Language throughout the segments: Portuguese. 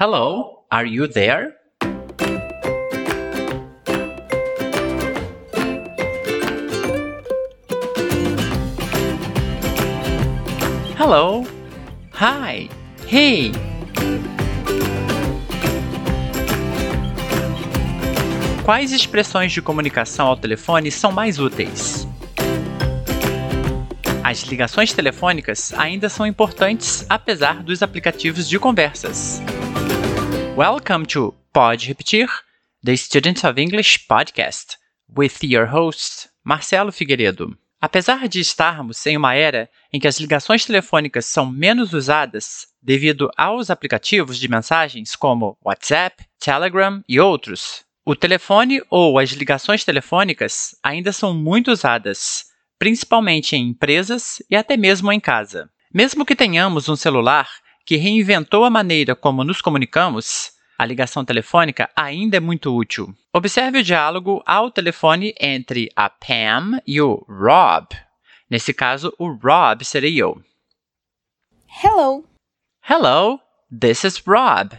Hello, are you there? Hello. Hi. Hey. Quais expressões de comunicação ao telefone são mais úteis? As ligações telefônicas ainda são importantes apesar dos aplicativos de conversas. Welcome to Pode Repetir, the Student of English podcast, with your host, Marcelo Figueiredo. Apesar de estarmos em uma era em que as ligações telefônicas são menos usadas devido aos aplicativos de mensagens como WhatsApp, Telegram e outros, o telefone ou as ligações telefônicas ainda são muito usadas, principalmente em empresas e até mesmo em casa. Mesmo que tenhamos um celular que reinventou a maneira como nos comunicamos, a ligação telefônica ainda é muito útil. Observe o diálogo ao telefone entre a Pam e o Rob. Nesse caso, o Rob seria eu. Hello. Hello, this is Rob.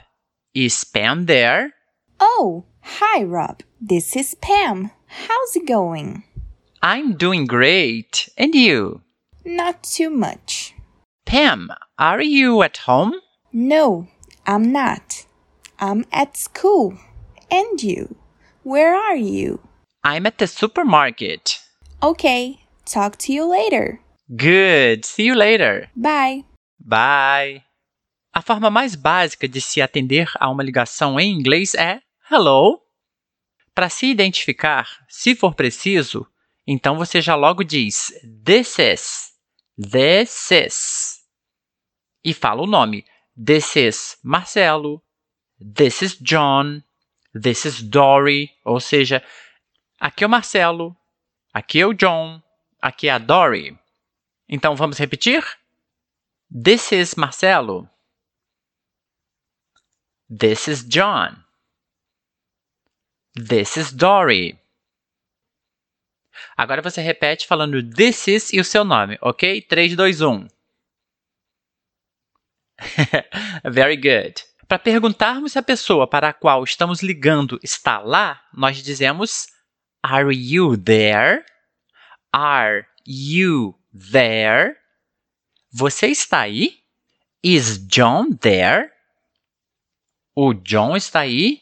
Is Pam there? Oh, hi, Rob. This is Pam. How's it going? I'm doing great. And you? Not too much. Pam, are you at home? No, I'm not. I'm at school. And you? Where are you? I'm at the supermarket. Okay, talk to you later. Good. See you later. Bye. Bye. A forma mais básica de se atender a uma ligação em inglês é hello. Para se identificar, se for preciso, então você já logo diz this is, this is. E fala o nome. This is Marcelo. This is John. This is Dory. Ou seja, aqui é o Marcelo. Aqui é o John. Aqui é a Dory. Então vamos repetir? This is Marcelo. This is John. This is Dory. Agora você repete falando this is e o seu nome, ok? 3, 2, 1. Very good. Para perguntarmos se a pessoa para a qual estamos ligando está lá, nós dizemos Are you there? Are you there? Você está aí? Is John there? O John está aí?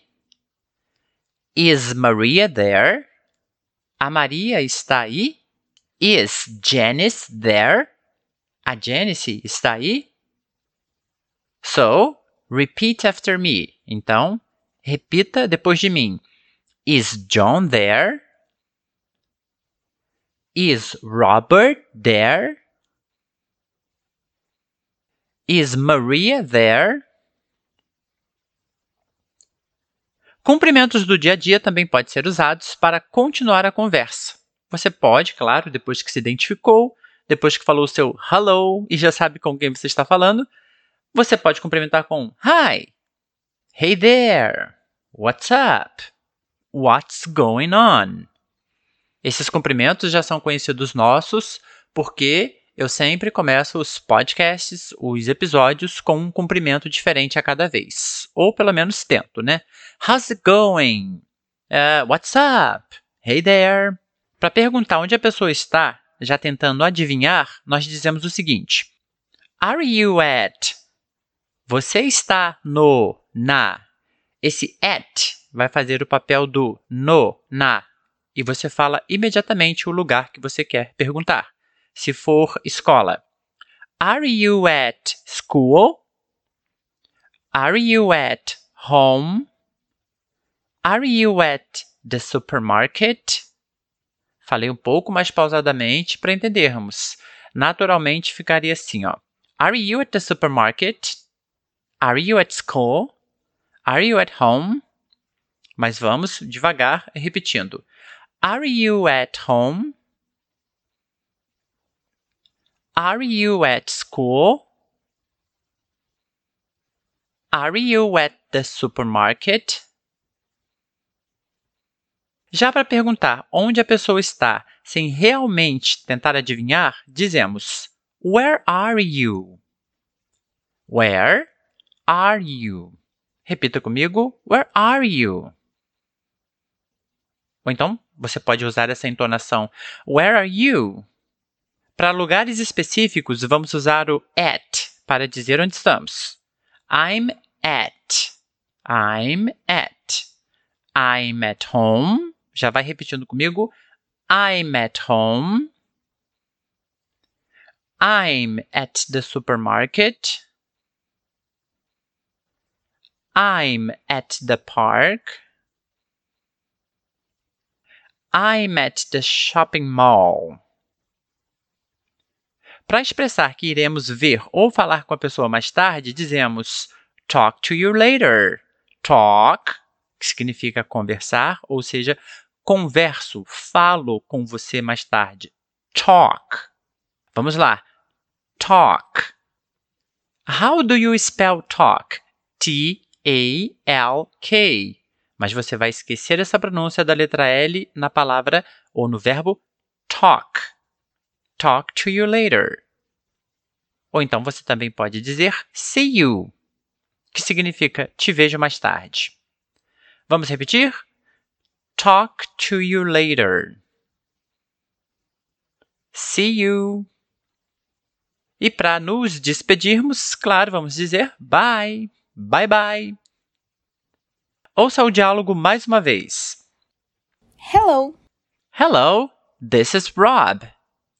Is Maria there? A Maria está aí? Is Janice there? A Janice está aí? So, repeat after me. Então, repita depois de mim. Is John there? Is Robert there? Is Maria there? Cumprimentos do dia a dia também podem ser usados para continuar a conversa. Você pode, claro, depois que se identificou, depois que falou o seu hello e já sabe com quem você está falando, você pode cumprimentar com Hi, Hey there, What's up, What's going on. Esses cumprimentos já são conhecidos nossos porque eu sempre começo os podcasts, os episódios, com um cumprimento diferente a cada vez. Ou pelo menos tento, né? How's it going? Uh, what's up? Hey there. Para perguntar onde a pessoa está, já tentando adivinhar, nós dizemos o seguinte: Are you at? Você está no, na. Esse at vai fazer o papel do no, na. E você fala imediatamente o lugar que você quer perguntar se for escola. Are you at school? Are you at home? Are you at the supermarket? Falei um pouco mais pausadamente para entendermos. Naturalmente ficaria assim, ó. Are you at the supermarket? Are you at school? Are you at home? Mas vamos devagar repetindo. Are you at home? Are you at school? Are you at the supermarket? Já para perguntar onde a pessoa está sem realmente tentar adivinhar, dizemos Where are you? Where are you? repita comigo: Where are you? Ou então, você pode usar essa entonação: Where are you? Para lugares específicos, vamos usar o at para dizer onde estamos. I'm at. I'm at. I'm at home. Já vai repetindo comigo. I'm at home. I'm at the supermarket. I'm at the park. I'm at the shopping mall. Para expressar que iremos ver ou falar com a pessoa mais tarde, dizemos talk to you later. Talk, que significa conversar, ou seja, converso, falo com você mais tarde. Talk. Vamos lá. Talk. How do you spell talk? T-A-L-K. Mas você vai esquecer essa pronúncia da letra L na palavra ou no verbo talk. Talk to you later. Ou então você também pode dizer see you, que significa te vejo mais tarde. Vamos repetir? Talk to you later. See you. E para nos despedirmos, claro, vamos dizer bye, bye bye. Ouça o diálogo mais uma vez. Hello. Hello, this is Rob.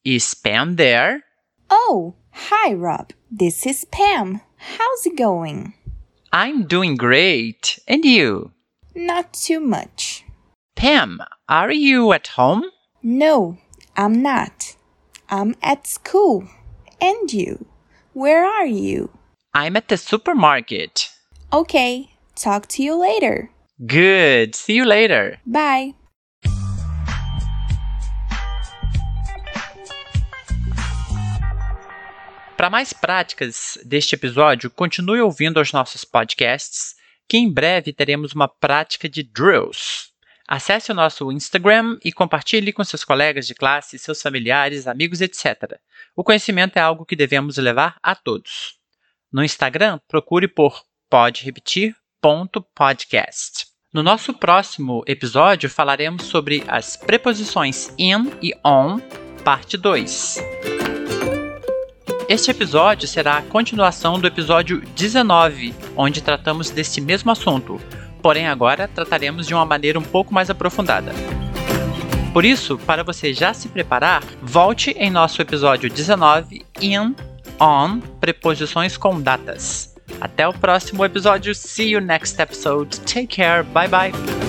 Is Pam there? Oh, hi, Rob. This is Pam. How's it going? I'm doing great. And you? Not too much. Pam, are you at home? No, I'm not. I'm at school. And you? Where are you? I'm at the supermarket. Okay, talk to you later. Good. See you later. Bye. Para mais práticas deste episódio, continue ouvindo os nossos podcasts, que em breve teremos uma prática de drills. Acesse o nosso Instagram e compartilhe com seus colegas de classe, seus familiares, amigos, etc. O conhecimento é algo que devemos levar a todos. No Instagram, procure por podrepetir.podcast. No nosso próximo episódio, falaremos sobre as preposições in e on, parte 2. Este episódio será a continuação do episódio 19, onde tratamos deste mesmo assunto, porém agora trataremos de uma maneira um pouco mais aprofundada. Por isso, para você já se preparar, volte em nosso episódio 19 in, on, preposições com datas. Até o próximo episódio. See you next episode. Take care. Bye bye.